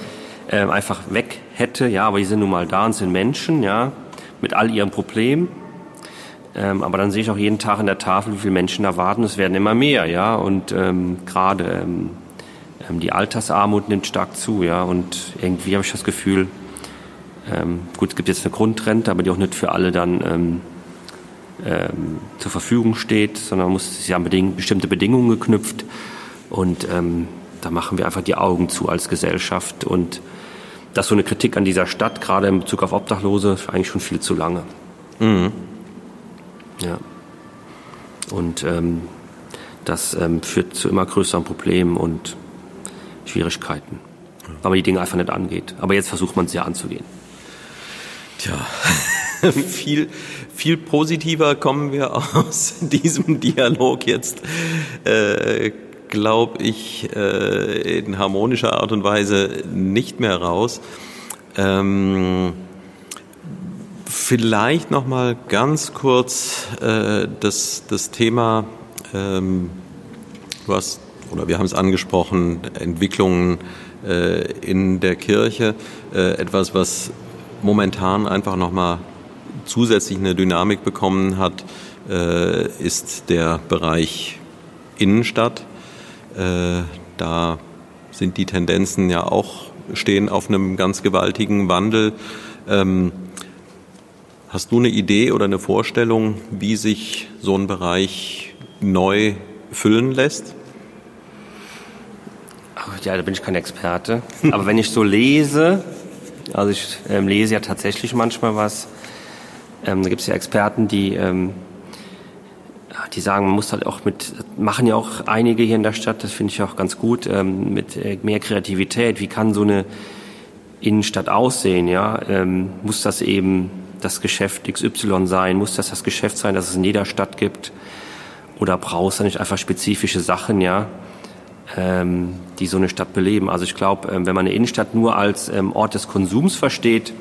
Einfach weg hätte, ja, aber die sind nun mal da und sind Menschen, ja, mit all ihren Problemen. Ähm, aber dann sehe ich auch jeden Tag in der Tafel, wie viele Menschen da warten. Es werden immer mehr, ja. Und ähm, gerade ähm, die Altersarmut nimmt stark zu, ja. Und irgendwie habe ich das Gefühl, ähm, gut, es gibt jetzt eine Grundrente, aber die auch nicht für alle dann ähm, ähm, zur Verfügung steht, sondern muss sie haben beding bestimmte Bedingungen geknüpft und ähm, da machen wir einfach die Augen zu als Gesellschaft und das so eine Kritik an dieser Stadt, gerade in Bezug auf Obdachlose, ist eigentlich schon viel zu lange. Mhm. Ja. Und ähm, das ähm, führt zu immer größeren Problemen und Schwierigkeiten, weil man die Dinge einfach nicht angeht. Aber jetzt versucht man es ja anzugehen. Tja, viel, viel positiver kommen wir aus diesem Dialog jetzt, äh, glaube ich, äh, in harmonischer Art und Weise nicht mehr raus. Ähm, vielleicht noch mal ganz kurz äh, das, das Thema, ähm, du hast, oder wir haben es angesprochen, Entwicklungen äh, in der Kirche, äh, etwas, was momentan einfach noch mal zusätzlich eine Dynamik bekommen hat, äh, ist der Bereich Innenstadt. Äh, da sind die Tendenzen ja auch, stehen auf einem ganz gewaltigen Wandel. Ähm, hast du eine Idee oder eine Vorstellung, wie sich so ein Bereich neu füllen lässt? Ja, da bin ich kein Experte. Aber wenn ich so lese, also ich ähm, lese ja tatsächlich manchmal was, ähm, da gibt es ja Experten, die, ähm, die sagen, man muss halt auch mit, machen ja auch einige hier in der Stadt, das finde ich auch ganz gut, ähm, mit äh, mehr Kreativität. Wie kann so eine Innenstadt aussehen? Ja, ähm, muss das eben das Geschäft XY sein? Muss das das Geschäft sein, das es in jeder Stadt gibt? Oder brauchst du nicht einfach spezifische Sachen? Ja, ähm, die so eine Stadt beleben. Also ich glaube, ähm, wenn man eine Innenstadt nur als ähm, Ort des Konsums versteht,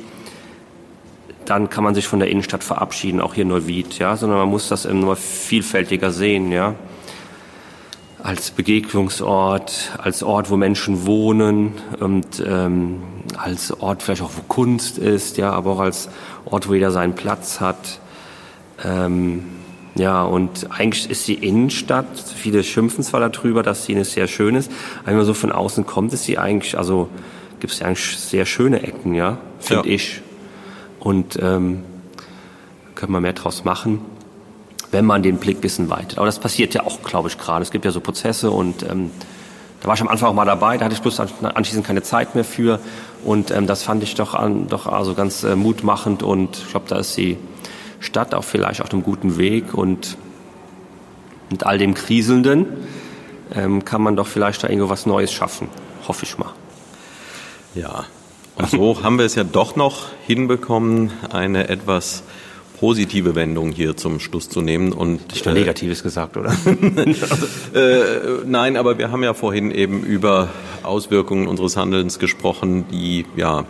dann kann man sich von der Innenstadt verabschieden, auch hier in Neuwied, ja, sondern man muss das immer vielfältiger sehen, ja, als Begegnungsort, als Ort, wo Menschen wohnen und ähm, als Ort vielleicht auch, wo Kunst ist, ja, aber auch als Ort, wo jeder seinen Platz hat. Ähm, ja, und eigentlich ist die Innenstadt, viele schimpfen zwar darüber, dass sie eine sehr schön ist, aber wenn man so von außen kommt, ist sie eigentlich, also gibt es ja eigentlich sehr schöne Ecken, ja, finde ja. ich. Und ähm, können wir mehr draus machen, wenn man den Blick ein bisschen weitet. Aber das passiert ja auch, glaube ich, gerade. Es gibt ja so Prozesse und ähm, da war ich am Anfang auch mal dabei, da hatte ich bloß anschließend keine Zeit mehr für. Und ähm, das fand ich doch, an, doch also ganz äh, mutmachend und ich glaube, da ist sie Stadt auch vielleicht auf einem guten Weg und mit all dem Kriselnden ähm, kann man doch vielleicht da irgendwo was Neues schaffen, hoffe ich mal. Ja, und so haben wir es ja doch noch hinbekommen, eine etwas positive Wendung hier zum Schluss zu nehmen. Und, Nicht nur äh, Negatives gesagt, oder? äh, nein, aber wir haben ja vorhin eben über Auswirkungen unseres Handelns gesprochen, die ja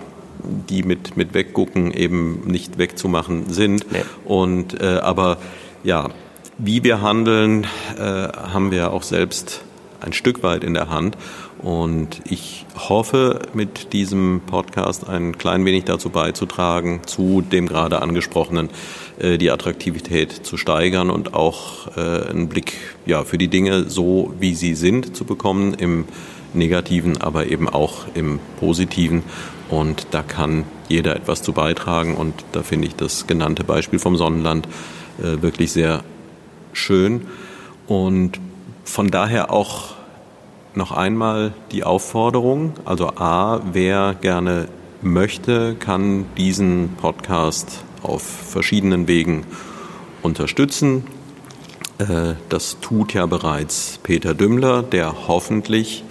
die mit, mit Weggucken eben nicht wegzumachen sind. Nee. Und äh, aber ja, wie wir handeln, äh, haben wir auch selbst ein Stück weit in der Hand. Und ich hoffe, mit diesem Podcast ein klein wenig dazu beizutragen, zu dem gerade angesprochenen, äh, die Attraktivität zu steigern und auch äh, einen Blick ja, für die Dinge so, wie sie sind, zu bekommen, im Negativen, aber eben auch im Positiven. Und da kann jeder etwas zu beitragen. Und da finde ich das genannte Beispiel vom Sonnenland äh, wirklich sehr schön. Und von daher auch noch einmal die Aufforderung. Also A, wer gerne möchte, kann diesen Podcast auf verschiedenen Wegen unterstützen. Äh, das tut ja bereits Peter Dümmler, der hoffentlich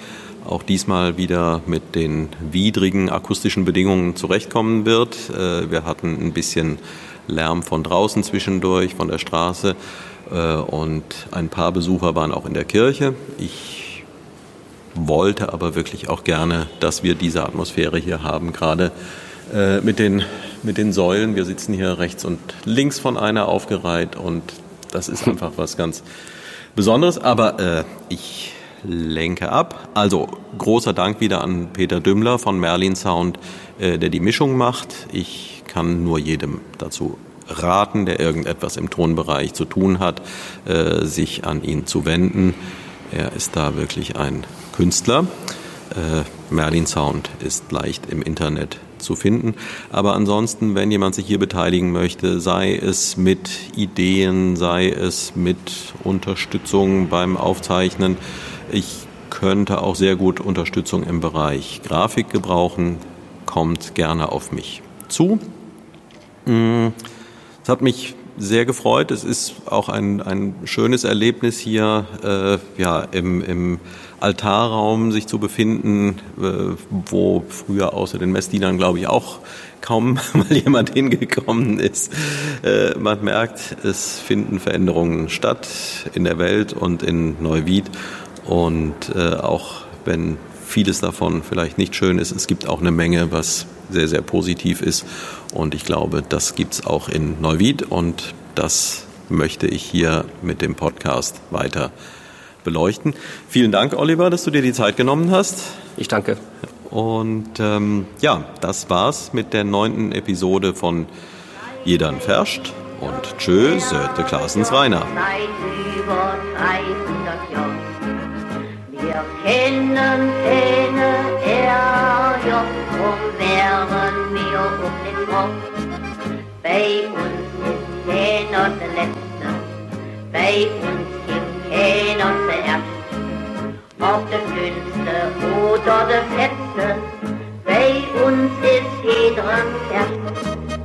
auch diesmal wieder mit den widrigen akustischen Bedingungen zurechtkommen wird. Äh, wir hatten ein bisschen Lärm von draußen zwischendurch, von der Straße äh, und ein paar Besucher waren auch in der Kirche. Ich wollte aber wirklich auch gerne, dass wir diese Atmosphäre hier haben, gerade äh, mit den, mit den Säulen. Wir sitzen hier rechts und links von einer aufgereiht und das ist einfach was ganz Besonderes. Aber ich lenke ab. Also großer Dank wieder an Peter Dümmler von Merlin Sound, äh, der die Mischung macht. Ich kann nur jedem dazu raten, der irgendetwas im Tonbereich zu tun hat, äh, sich an ihn zu wenden. Er ist da wirklich ein Künstler. Äh, Merlin Sound ist leicht im Internet zu finden. Aber ansonsten, wenn jemand sich hier beteiligen möchte, sei es mit Ideen, sei es mit Unterstützung beim Aufzeichnen, ich könnte auch sehr gut Unterstützung im Bereich Grafik gebrauchen. Kommt gerne auf mich zu. Mm, es hat mich sehr gefreut. Es ist auch ein, ein schönes Erlebnis hier äh, ja, im, im Altarraum sich zu befinden, äh, wo früher außer den Messdienern, glaube ich, auch kaum mal jemand hingekommen ist. Äh, man merkt, es finden Veränderungen statt in der Welt und in Neuwied. Und äh, auch wenn vieles davon vielleicht nicht schön ist, es gibt auch eine Menge, was sehr, sehr positiv ist. Und ich glaube, das gibt es auch in Neuwied und das möchte ich hier mit dem Podcast weiter beleuchten. Vielen Dank, Oliver, dass du dir die Zeit genommen hast. Ich danke. Und ähm, ja, das war's mit der neunten Episode von Jedern verscht und tschüss, Söte Klaasens Rainer. Wir kennen keine Ärger, drum wären wir um den Kopf. Bei uns ist keiner der Letzte, bei uns gibt keiner zuerst. Ob der Dünnste oder der Fetzte, bei uns ist jeder erst.